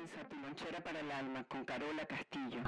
Comienza tu lonchera para el alma con Carola Castillo.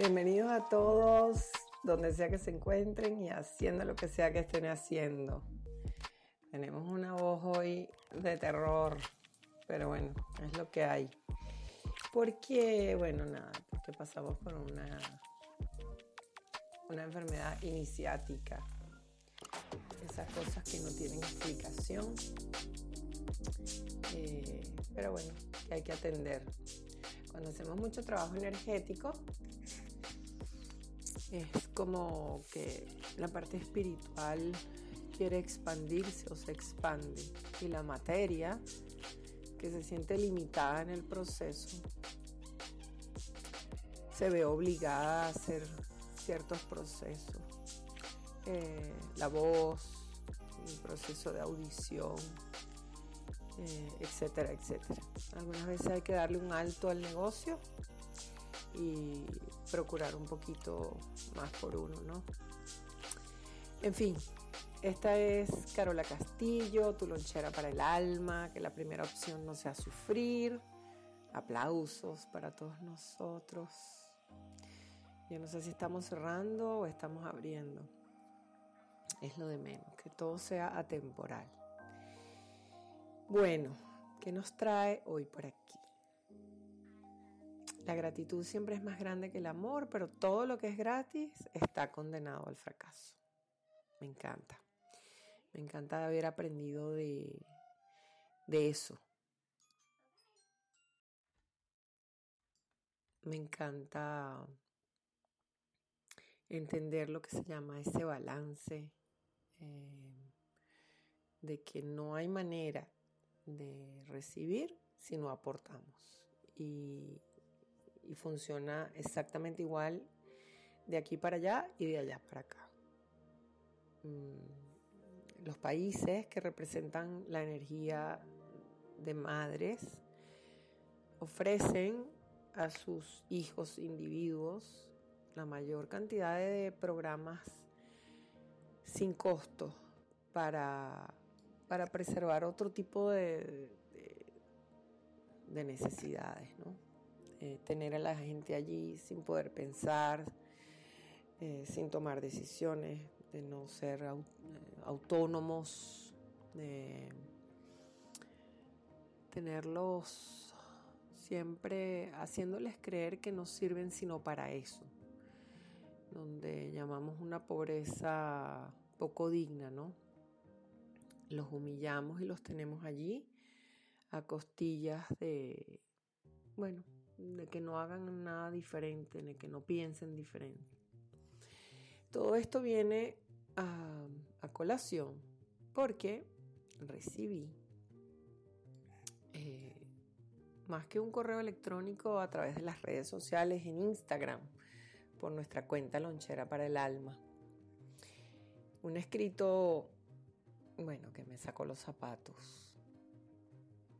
Bienvenidos a todos, donde sea que se encuentren y haciendo lo que sea que estén haciendo. Tenemos una voz hoy de terror, pero bueno, es lo que hay. Porque, bueno, nada, porque pasamos por una, una enfermedad iniciática. Esas cosas que no tienen explicación. Eh, pero bueno, que hay que atender. Cuando hacemos mucho trabajo energético, es como que la parte espiritual quiere expandirse o se expande y la materia que se siente limitada en el proceso se ve obligada a hacer ciertos procesos. Eh, la voz, el proceso de audición, eh, etcétera, etcétera. Algunas veces hay que darle un alto al negocio y procurar un poquito más por uno, ¿no? En fin, esta es Carola Castillo, tu lonchera para el alma, que la primera opción no sea sufrir. Aplausos para todos nosotros. Yo no sé si estamos cerrando o estamos abriendo. Es lo de menos, que todo sea atemporal. Bueno, ¿qué nos trae hoy por aquí? La gratitud siempre es más grande que el amor, pero todo lo que es gratis está condenado al fracaso. Me encanta. Me encanta haber aprendido de, eso. Me encanta entender lo que se llama ese balance eh, de que no hay manera de recibir si no aportamos. Y, y funciona exactamente igual de aquí para allá y de allá para acá. Mm, los países que representan la energía de madres ofrecen a sus hijos individuos la mayor cantidad de programas sin costo para, para preservar otro tipo de, de, de necesidades, ¿no? Eh, tener a la gente allí sin poder pensar, eh, sin tomar decisiones, de no ser aut autónomos, de tenerlos siempre haciéndoles creer que no sirven sino para eso, donde llamamos una pobreza poco digna, ¿no? Los humillamos y los tenemos allí a costillas de, bueno, de que no hagan nada diferente, de que no piensen diferente. Todo esto viene a, colación porque recibí eh, más que un correo electrónico a través de las redes sociales en Instagram por nuestra cuenta Lonchera para el Alma. Un escrito, bueno, que me sacó los zapatos.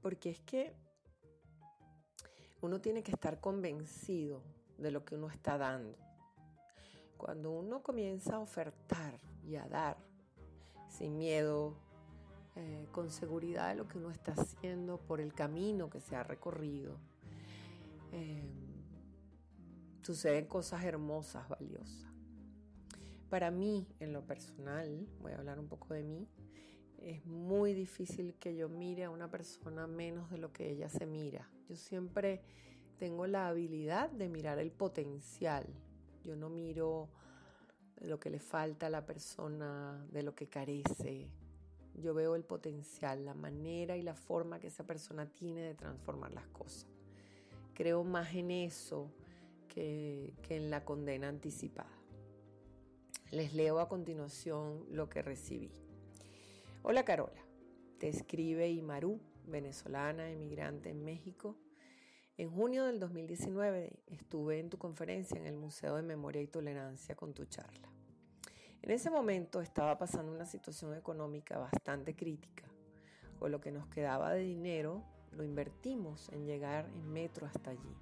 Porque es que uno tiene que estar convencido de lo que uno está dando. Cuando uno comienza a ofertar y a dar sin miedo, eh, con seguridad de lo que uno está haciendo por el camino que se ha recorrido, eh, suceden cosas hermosas, valiosas. Para mí, en lo personal, voy a hablar un poco de mí, es muy difícil que yo mire a una persona menos de lo que ella se mira. Yo siempre tengo la habilidad de mirar el potencial. Yo no miro lo que le falta a la persona, de lo que carece. Yo veo el potencial, la manera y la forma que esa persona tiene de transformar las cosas. Creo más en eso que, en la condena anticipada. Les leo a continuación lo que recibí. Hola Carola, te escribe Imaru, venezolana, emigrante en México. En junio del 2019 estuve en tu conferencia en el Museo de Memoria y Tolerancia con tu charla. En ese momento estaba pasando una situación económica bastante crítica. Con lo que nos quedaba de dinero, lo invertimos en llegar en metro hasta allí.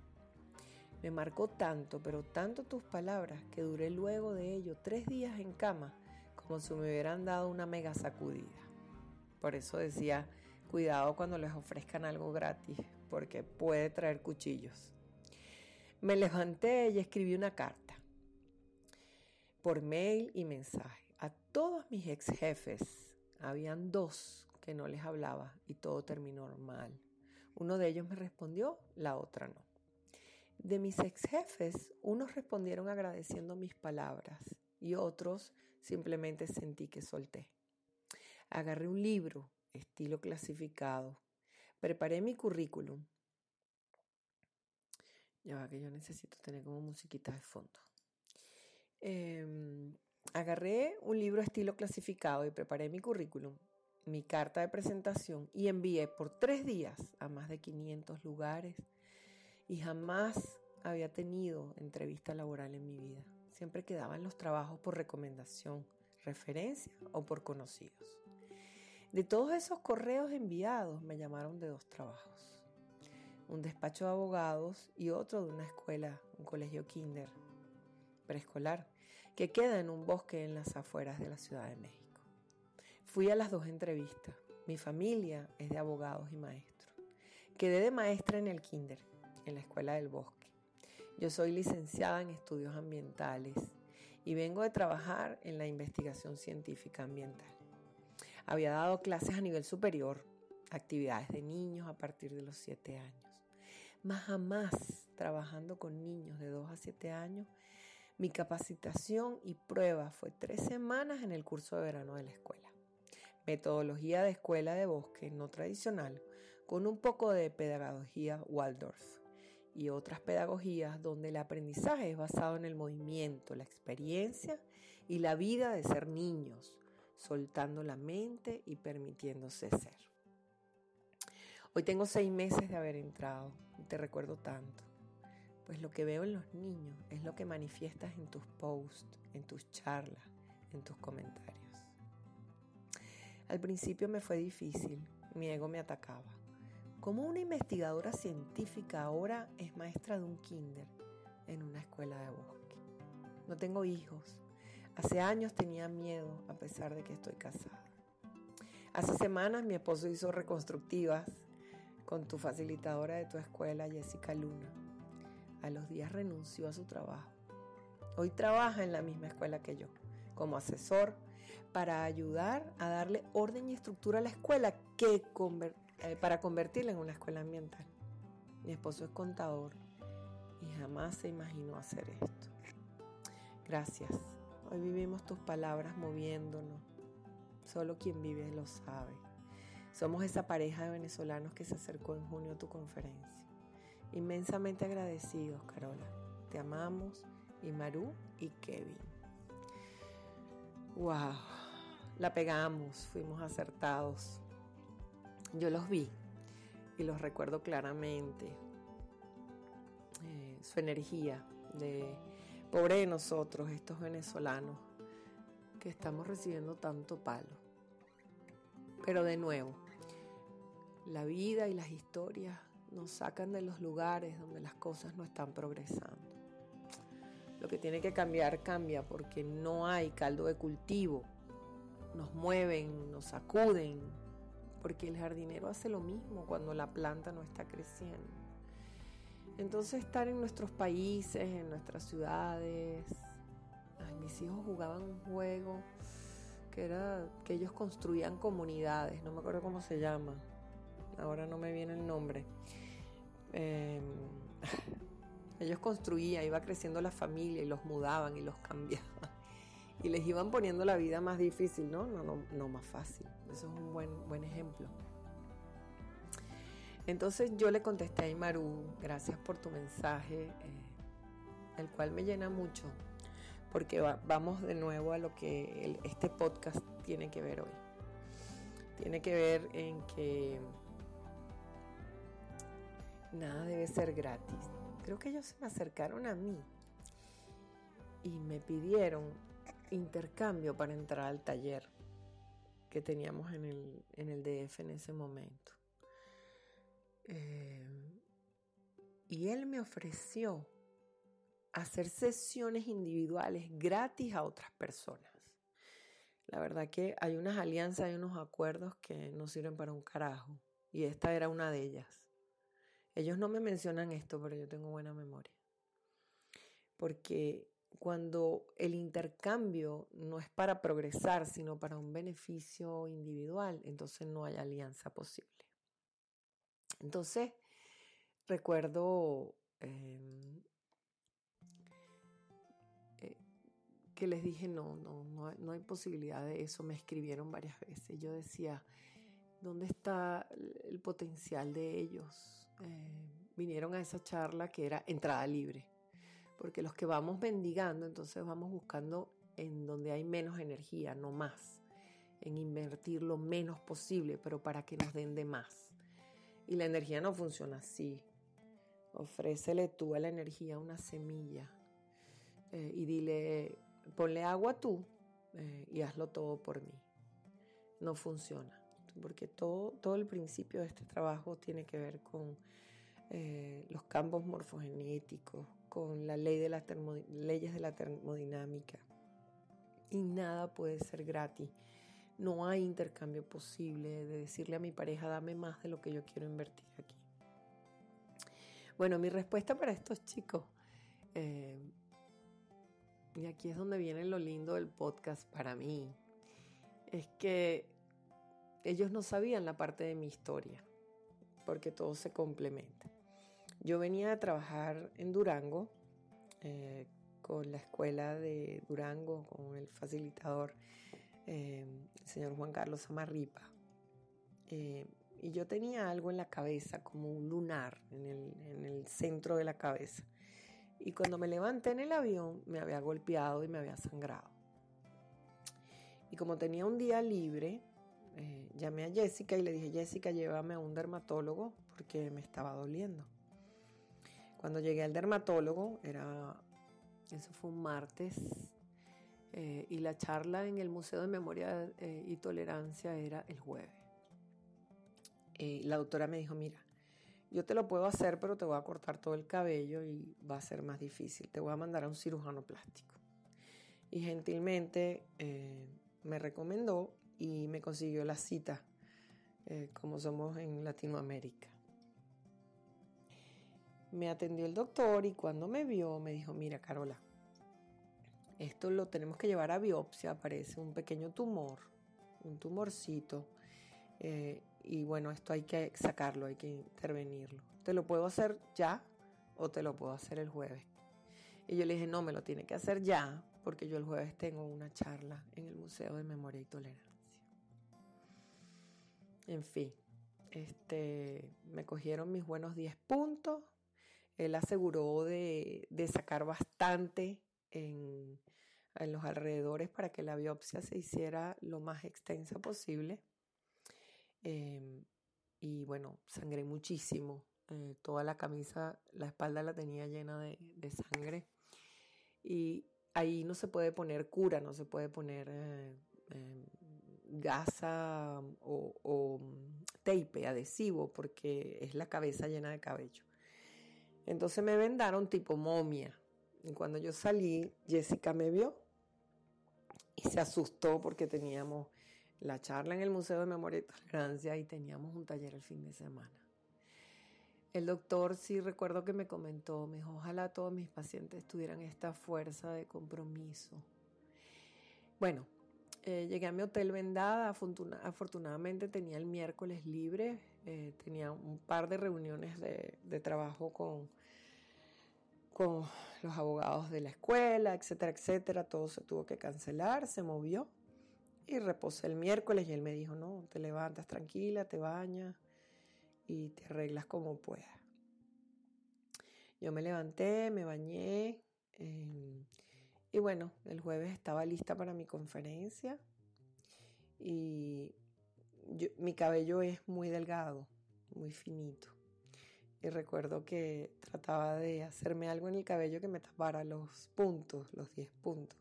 Me marcó tanto, pero tanto tus palabras, que duré luego de ello tres días en cama, como si me hubieran dado una mega sacudida. Por eso decía, cuidado cuando les ofrezcan algo gratis, porque puede traer cuchillos. Me levanté y escribí una carta, por mail y mensaje, a todos mis ex jefes. Habían dos que no les hablaba y todo terminó mal. Uno de ellos me respondió, la otra no. De mis ex jefes, unos respondieron agradeciendo mis palabras y otros simplemente sentí que solté. Agarré un libro, estilo clasificado, preparé mi currículum. Ya va que yo necesito tener como musiquita de fondo. Em, agarré un libro estilo clasificado y preparé mi currículum, mi carta de presentación y envié por tres días a más de 500 lugares y jamás había tenido entrevista laboral en mi vida. Siempre quedaban los trabajos por recomendación, referencia o por conocidos. De todos esos correos enviados me llamaron de dos trabajos. Un despacho de abogados y otro de una escuela, un colegio kinder, preescolar, que queda en un bosque en las afueras de la Ciudad de México. Fui a las dos entrevistas. Mi familia es de abogados y maestros. Quedé de maestra en el kinder en la Escuela del Bosque. Yo soy licenciada en estudios ambientales y vengo de trabajar en la investigación científica ambiental. Había dado clases a nivel superior, actividades de niños a partir de los 7 años. Más jamás trabajando con niños de 2 a 7 años, mi capacitación y prueba fue tres semanas en el curso de verano de la escuela. Metodología de escuela de bosque no tradicional con un poco de pedagogía Waldorf y otras pedagogías donde el aprendizaje es basado en el movimiento, la experiencia y la vida de ser niños, soltando la mente y permitiéndose ser. Hoy tengo seis meses de haber entrado y te recuerdo tanto, pues lo que veo en los niños es lo que manifiestas en tus posts, en tus charlas, en tus comentarios. Al principio me fue difícil, mi ego me atacaba como una investigadora científica ahora es maestra de un kinder en una escuela de bosque. No tengo hijos. Hace años tenía miedo a pesar de que estoy casada. Hace semanas mi esposo hizo reconstructivas con tu facilitadora de tu escuela, Jessica Luna. A los días renunció a su trabajo. Hoy trabaja en la misma escuela que yo, como asesor, para ayudar a darle orden y estructura a la escuela eh, para convertirla en una escuela ambiental. Mi esposo es contador y jamás se imaginó hacer esto. Gracias. Hoy vivimos tus palabras moviéndonos. Solo quien vive lo sabe. Somos esa pareja de venezolanos que se acercó en junio a tu conferencia. Inmensamente agradecidos, Carola. Te amamos, y Maru y Kevin. ¡Wow! la pegamos, fuimos acertados. Yo los vi y los recuerdo claramente. Eh, su energía de pobre nosotros, estos venezolanos, que estamos recibiendo tanto palo. Pero de nuevo, la vida y las historias nos sacan de los lugares donde las cosas no están progresando. Lo que tiene que cambiar cambia porque no hay caldo de cultivo. Nos mueven, nos sacuden, porque el jardinero hace lo mismo cuando la planta no está creciendo. Entonces estar en nuestros países, en nuestras ciudades. mis hijos jugaban un juego que era que ellos construían comunidades, no me acuerdo cómo se llama. Ahora no me viene el nombre. Em, ellos construían, iba creciendo la familia y los mudaban y los cambiaban. Y les iban poniendo la vida más difícil, ¿no? No, no, no más fácil. Eso es un buen, buen ejemplo. Entonces yo le contesté a Imaru, gracias por tu mensaje, eh, el cual me llena mucho, porque vamos de nuevo a lo que este podcast tiene que ver hoy. Tiene que ver en que nada debe ser gratis. Creo que ellos se me acercaron a mí y me pidieron intercambio para entrar al taller que teníamos en el, en el DF en ese momento. Eh, y él me ofreció hacer sesiones individuales gratis a otras personas. La verdad que hay unas alianzas y unos acuerdos que no sirven para un carajo. Y esta era una de ellas. Ellos no me mencionan esto, pero yo tengo buena memoria. Porque cuando el intercambio no es para progresar, sino para un beneficio individual, entonces no hay alianza posible. Entonces, recuerdo em, eh, que les dije, no, no, no, no hay posibilidad de eso. Me escribieron varias veces. Yo decía, ¿dónde está el potencial de ellos? Eh, vinieron a esa charla que era entrada libre. Porque los que vamos mendigando, entonces vamos buscando en donde hay menos energía, no más. En invertir lo menos posible, pero para que nos den de más. Y la energía no funciona así. Ofrécele tú a la energía una semilla eh, y dile, ponle agua tú eh, y hazlo todo por mí. No funciona, porque todo, todo el principio de este trabajo tiene que ver con eh, los campos morfogenéticos, con las leyes de la termodinámica. Y nada puede ser gratis no hay intercambio posible de decirle a mi pareja, dame más de lo que yo quiero invertir aquí. Bueno, mi respuesta para estos chicos, eh, y aquí es donde viene lo lindo del podcast para mí, es que ellos no sabían la parte de mi historia, porque todo se complementa. Yo venía a trabajar en Durango, eh, con la escuela de Durango, con el facilitador el señor Juan Carlos Amarripa. Eh, y yo tenía algo en la cabeza, como un lunar en el, en el, centro de la cabeza. Y cuando me levanté en el avión, me había golpeado y me había sangrado. Y como tenía un día libre, eh, llamé a Jessica y le dije, Jessica, llévame a un dermatólogo porque me estaba doliendo. Cuando llegué al dermatólogo, era, eso fue un martes, eh, y la charla en el Museo de Memoria eh, y Tolerancia era el jueves. Eh, la doctora me dijo, mira, yo te lo puedo hacer, pero te voy a cortar todo el cabello y va a ser más difícil. Te voy a mandar a un cirujano plástico. Y gentilmente me recomendó y me consiguió la cita, como somos en Latinoamérica. Me atendió el doctor y cuando me vio me dijo, mira Carola, esto lo tenemos que llevar a biopsia, aparece un pequeño tumor, un tumorcito. Eh, y bueno, esto hay que sacarlo, hay que intervenirlo. ¿Te lo puedo hacer ya o te lo puedo hacer el jueves? Y yo le dije, no, me lo tiene que hacer ya, porque yo el jueves tengo una charla en el Museo de Memoria y Tolerancia. En fin, este, me cogieron mis buenos 10 puntos. Él aseguró de, de sacar bastante en en los alrededores para que la biopsia se hiciera lo más extensa posible. Em, y bueno, sangré muchísimo. Eh, toda la camisa, la espalda la tenía llena de, sangre. Y ahí no se puede poner cura, no se puede poner eh, em, gasa o, o tape adhesivo porque es la cabeza llena de cabello. Entonces me vendaron tipo momia. Cuando yo salí, Jessica me vio y se asustó porque teníamos la charla en el Museo de Memoria y Tolerancia y teníamos un taller el fin de semana. El doctor sí recuerdo que me comentó, me ojalá todos mis pacientes tuvieran esta fuerza de compromiso. Con, los abogados de la escuela, etcétera, etcétera. Todo se tuvo que cancelar, se movió y reposé el miércoles y él me dijo, no, te levantas tranquila, te bañas y te arreglas como puedas. Yo me levanté, me bañé em, y bueno, el jueves estaba lista para mi conferencia y mi cabello es muy delgado, muy finito. Y recuerdo que trataba de hacerme algo en el cabello que me tapara los puntos, los 10 puntos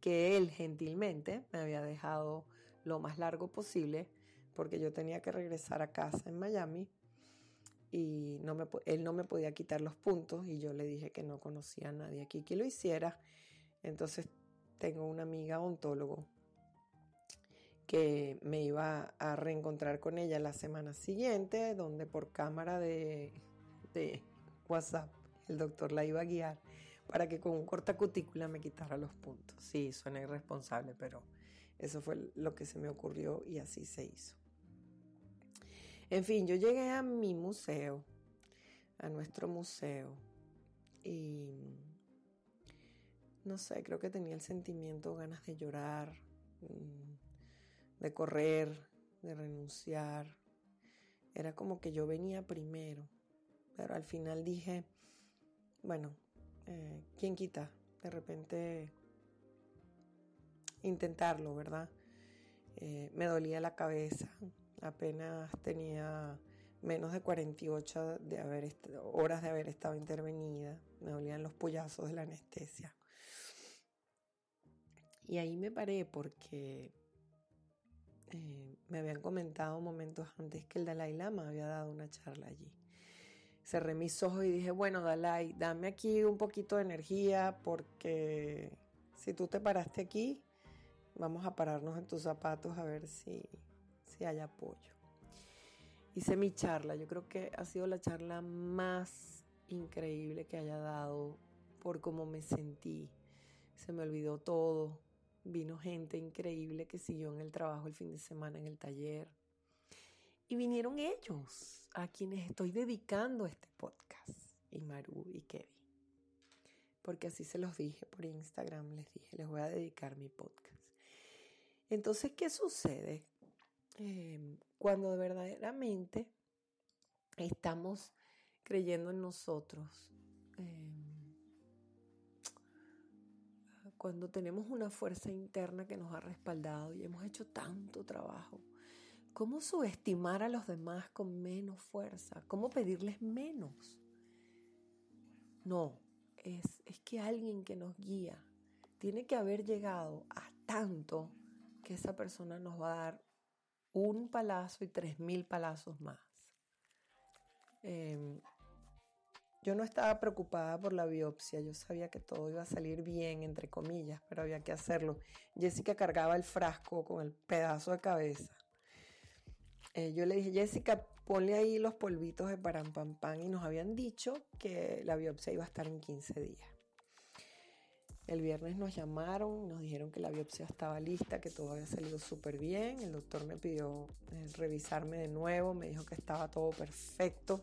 que él gentilmente me había dejado lo más largo posible porque yo tenía que regresar a casa en Miami y no me, él no me podía quitar los puntos y yo le dije que no conocía a nadie aquí que lo hiciera. Entonces tengo una amiga ontólogo que me iba a reencontrar con ella la semana siguiente, donde por cámara de, WhatsApp el doctor la iba a guiar para que con un corta cutícula me quitara los puntos. Sí, suena irresponsable, pero eso fue lo que se me ocurrió y así se hizo. En fin, yo llegué a mi museo, a nuestro museo, y no sé, creo que tenía el sentimiento, ganas de llorar, mm, de correr, de renunciar. Era como que yo venía primero, pero al final dije, bueno, eh, ¿quién quita? De repente intentarlo, ¿verdad? Eh, me dolía la cabeza, apenas tenía menos de 48 de haber horas de haber estado intervenida, me dolían los pollazos de la anestesia. Y ahí me paré porque eh, me habían comentado momentos antes que el Dalai Lama había dado una charla allí cerré mis ojos y dije, bueno, Dalai, dame aquí un poquito de energía porque si tú te paraste aquí, vamos a pararnos en tus zapatos a ver si, si hay apoyo. Hice mi charla, yo creo que ha sido la charla más increíble que haya dado por cómo me sentí. Se me olvidó todo. Vino gente increíble que siguió en el trabajo el fin de semana en el taller. Y vinieron ellos a quienes estoy dedicando este podcast, Imaru y Kevin. Porque así se los dije por Instagram, les dije, les voy a dedicar mi podcast. Entonces, ¿qué sucede em, cuando verdaderamente estamos creyendo en nosotros? Em, cuando tenemos una fuerza interna que nos ha respaldado y hemos hecho tanto trabajo ¿Cómo subestimar a los demás con menos fuerza? ¿Cómo pedirles menos? No, es, es que alguien que nos guía tiene que haber llegado a tanto que esa persona nos va a dar un palazo y tres mil palazos más. Em, yo no estaba preocupada por la biopsia, yo sabía que todo iba a salir bien, entre comillas, pero había que hacerlo. Jessica cargaba el frasco con el pedazo de cabeza eh, yo le dije, Jessica, ponle ahí los polvitos de parampampán y nos habían dicho que la biopsia iba a estar en 15 días. El viernes nos llamaron, nos dijeron que la biopsia estaba lista, que todo había salido súper bien. El doctor me pidió eh, revisarme de nuevo, me dijo que estaba todo perfecto,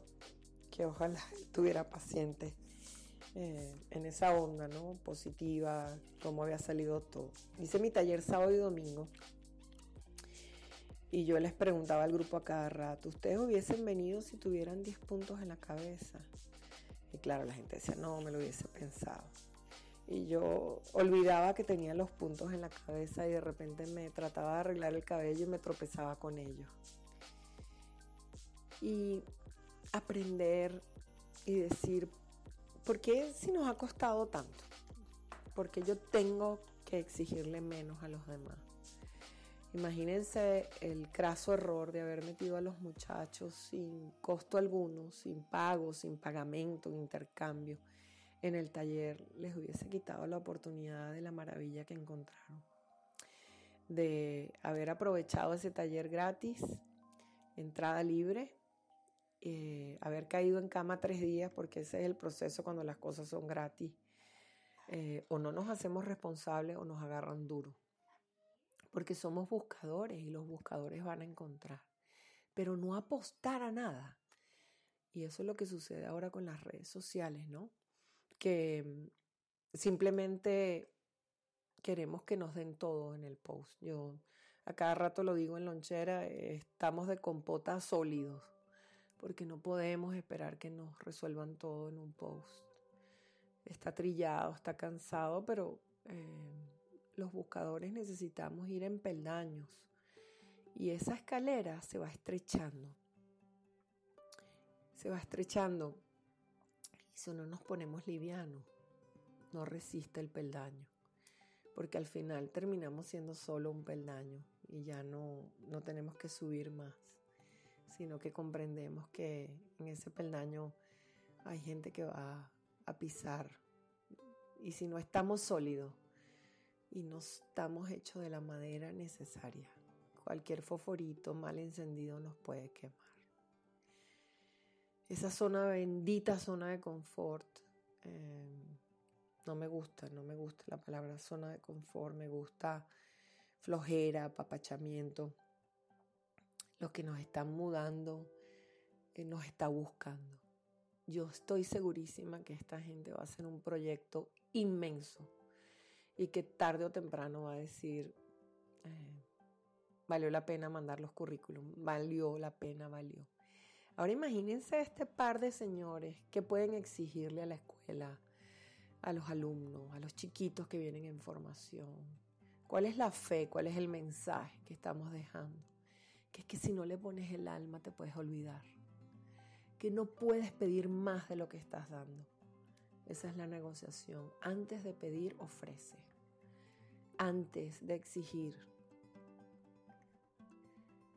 que ojalá tuviera paciente eh, en esa onda, ¿no? Positiva, cómo había salido todo. Hice mi taller sábado y domingo y yo les preguntaba al grupo a cada rato, ¿ustedes hubiesen venido si tuvieran 10 puntos en la cabeza? Y claro, la gente decía, no, me lo hubiese pensado. y yo olvidaba que tenía los puntos en la cabeza y de repente me trataba de arreglar el cabello y me tropezaba con ellos. Y aprender y decir, ¿por qué si nos ha costado tanto? Porque yo tengo que exigirle menos a los demás. Imagínense el craso error de haber metido a los muchachos sin costo alguno, sin pago, sin pagamento, intercambio en el taller. Les hubiese quitado la oportunidad de la maravilla que encontraron. De haber aprovechado ese taller gratis, entrada libre, eh, haber caído en cama tres días, porque ese es el proceso cuando las cosas son gratis. Eh, o no nos hacemos responsables o nos agarran duro porque somos buscadores y los buscadores van a encontrar, pero no apostar a nada. Y eso es lo que sucede ahora con las redes sociales, ¿no? Que mm, simplemente queremos que nos den todo en el post. Yo a cada rato lo digo en lonchera, estamos de compota sólidos, porque no podemos esperar que nos resuelvan todo en un post. Está trillado, está cansado, pero eh, los buscadores necesitamos ir en peldaños y esa escalera se va estrechando. Se va estrechando y si no nos ponemos livianos, no resiste el peldaño, porque al final terminamos siendo solo un peldaño y ya no, no tenemos que subir más, sino que comprendemos que en ese peldaño hay gente que va a pisar y si no estamos sólidos, y no estamos hechos de la madera necesaria. Cualquier foforito mal encendido nos puede quemar. Esa zona bendita, zona de confort, eh, no me gusta, no me gusta la palabra zona de confort, me gusta flojera, papachamiento. Lo que nos están mudando eh, nos está buscando. Yo estoy segurísima que esta gente va a hacer un proyecto inmenso y que tarde o temprano va a decir, eh, valió la pena mandar los currículum, valió la pena, valió. Ahora imagínense este par de señores que pueden exigirle a la escuela, a los alumnos, a los chiquitos que vienen en formación. ¿Cuál es la fe? ¿Cuál es el mensaje que estamos dejando? Que es que si no le pones el alma te puedes olvidar. Que no puedes pedir más de lo que estás dando. Esa es la negociación. Antes de pedir, ofrece. Antes de exigir,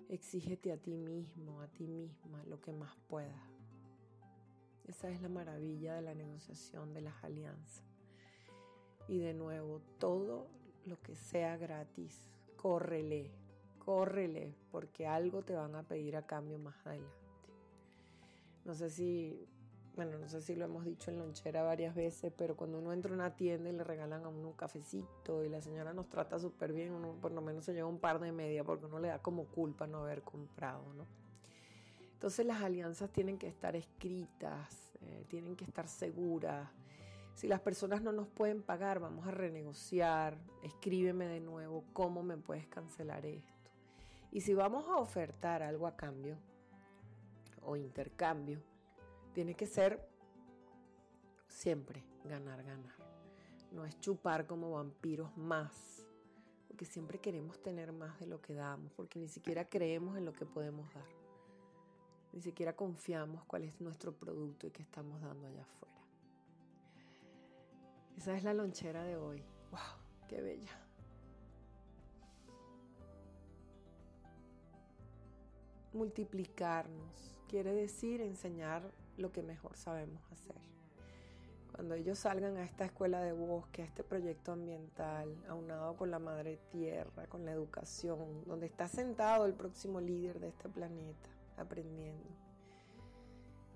exígete a ti mismo, a ti misma, lo que más puedas. Esa es la maravilla de la negociación, de las alianzas. Y de nuevo, todo lo que sea gratis, córrele, córrele, porque algo te van a pedir a cambio más adelante. No sé si bueno, no sé si lo hemos dicho en lonchera varias veces, pero cuando uno entra a una tienda y le regalan a uno un cafecito y la señora nos trata súper bien, uno por lo menos se lleva un par de media porque uno le da como culpa no haber comprado, ¿no? Entonces las alianzas tienen que estar escritas, eh, tienen que estar seguras. Si las personas no nos pueden pagar, vamos a renegociar, escríbeme de nuevo cómo me puedes cancelar esto. Y si vamos a ofertar algo a cambio o intercambio, tiene que ser siempre ganar, ganar. No es chupar como vampiros más, porque siempre queremos tener más de lo que damos, porque ni siquiera creemos en lo que podemos dar. Ni siquiera confiamos cuál es nuestro producto y qué estamos dando allá afuera. Esa es la lonchera de hoy. ¡Wow! ¡Qué bella! Multiplicarnos quiere decir enseñar lo que mejor sabemos hacer. Cuando ellos salgan a esta escuela de bosque, a este proyecto ambiental, aunado con la madre tierra, con la educación, donde está sentado el próximo líder de este planeta, aprendiendo.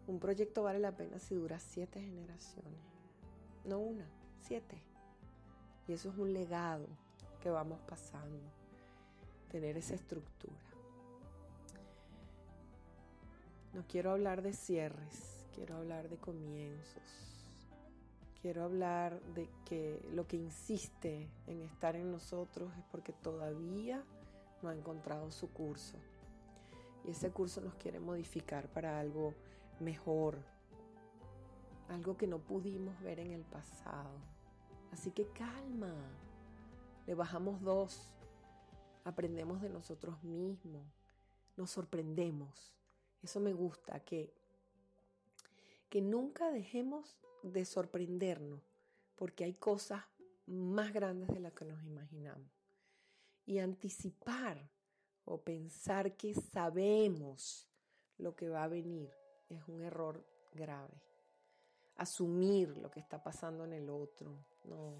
Un proyecto vale la pena si dura siete generaciones, no una, siete. Y eso es un legado que vamos pasando, tener esa estructura. No quiero hablar de cierres, quiero hablar de comienzos. Quiero hablar de que lo que insiste en estar en nosotros es porque todavía no ha encontrado su curso. Y ese curso nos quiere modificar para algo mejor, algo que no pudimos ver en el pasado, Así que calma, le bajamos dos, aprendemos de nosotros mismos, nos sorprendemos. Eso me gusta, que, que nunca dejemos de sorprendernos, porque hay cosas más grandes de las que nos imaginamos. Y anticipar o pensar que sabemos lo que va a venir es un error grave. Asumir lo que está pasando en el otro. No.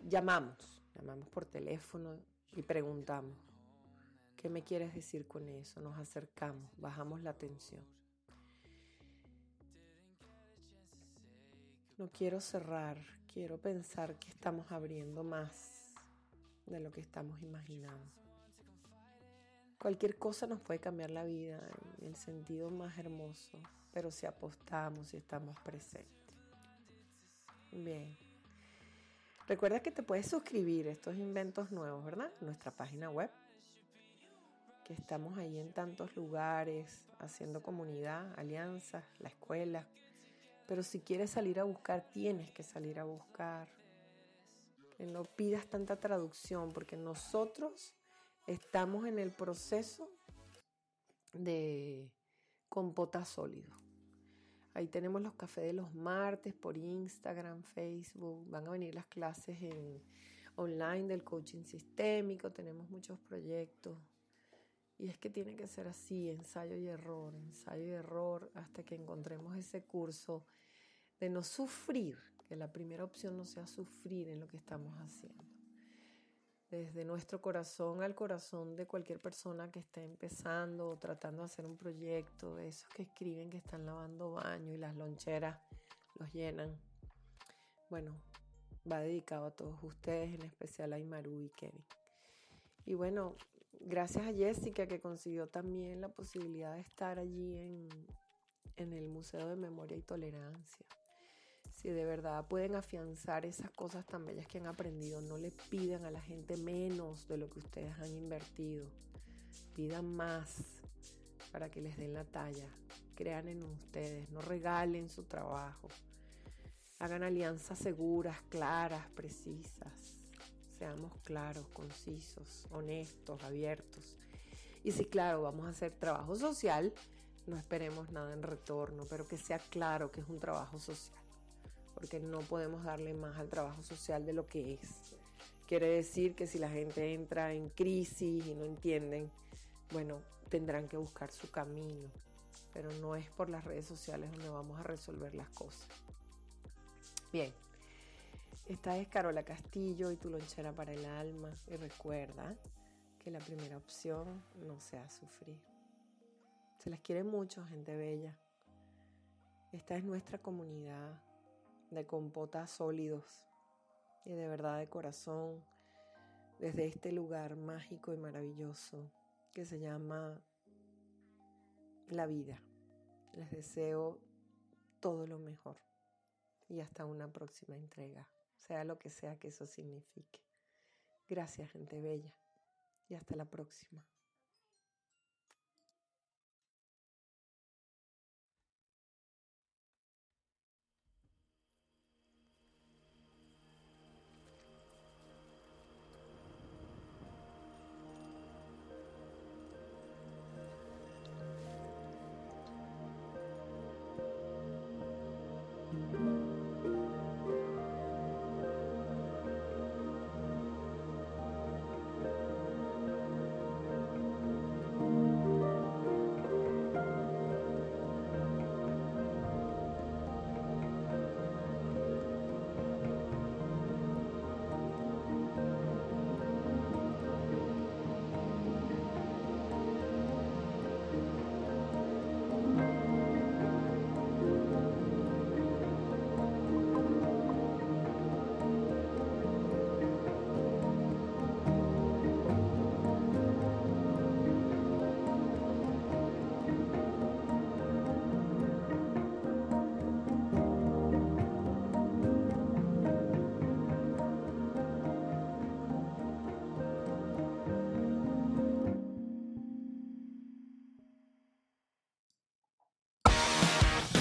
Llamamos, llamamos por teléfono y preguntamos, ¿qué me quieres decir con eso? Nos acercamos, bajamos la tensión. No quiero cerrar, quiero pensar que estamos abriendo más de lo que estamos imaginando. Cualquier cosa nos puede cambiar la vida en el sentido más hermoso, pero si apostamos y estamos presentes. Bien. Recuerda que te puedes suscribir a estos inventos nuevos, ¿verdad? Nuestra página web. Estamos ahí en tantos lugares, haciendo comunidad, alianzas, la escuela. Pero si quieres salir a buscar, tienes que salir a buscar. Que no pidas tanta traducción, porque nosotros estamos en el proceso de compota sólido. Ahí tenemos los cafés de los martes por Instagram, Facebook. Van a venir las clases en online del coaching sistémico. Tenemos muchos proyectos. Y es que tiene que ser así, ensayo y error, ensayo y error, hasta que encontremos ese curso de no sufrir, que la primera opción no sea sufrir en lo que estamos haciendo desde nuestro corazón al corazón de cualquier persona que esté empezando o tratando de hacer un proyecto, esos que escriben que están lavando baño y las loncheras los llenan. Bueno, va dedicado a todos ustedes, en especial a Imaru y Kevin. Y bueno, gracias a Jessica que consiguió también la posibilidad de estar allí en, en el Museo de Memoria y Tolerancia si de verdad pueden afianzar esas cosas tan bellas que han aprendido, no le pidan a la gente menos de lo que ustedes han invertido. Pidan más para que les den la talla. Crean en ustedes, no regalen su trabajo. Hagan alianzas seguras, claras, precisas. Seamos claros, concisos, honestos, abiertos. Y si, claro, vamos a hacer trabajo social, no esperemos nada en retorno, pero que sea claro que es un trabajo social porque no podemos darle más al trabajo social de lo que es. Quiere decir que si la gente entra en crisis y no entienden, bueno, tendrán que buscar su camino, pero no es por las redes sociales donde vamos a resolver las cosas. Bien, esta es Carola Castillo y tu lonchera para el alma y recuerda que la primera opción no sea sufrir. Se les quiere mucho, gente bella. Esta es nuestra comunidad de compotas sólidos y de verdad de corazón desde este lugar mágico y maravilloso que se llama la vida. Les deseo todo lo mejor y hasta una próxima entrega, sea lo que sea que eso signifique. Gracias, gente bella, y hasta la próxima.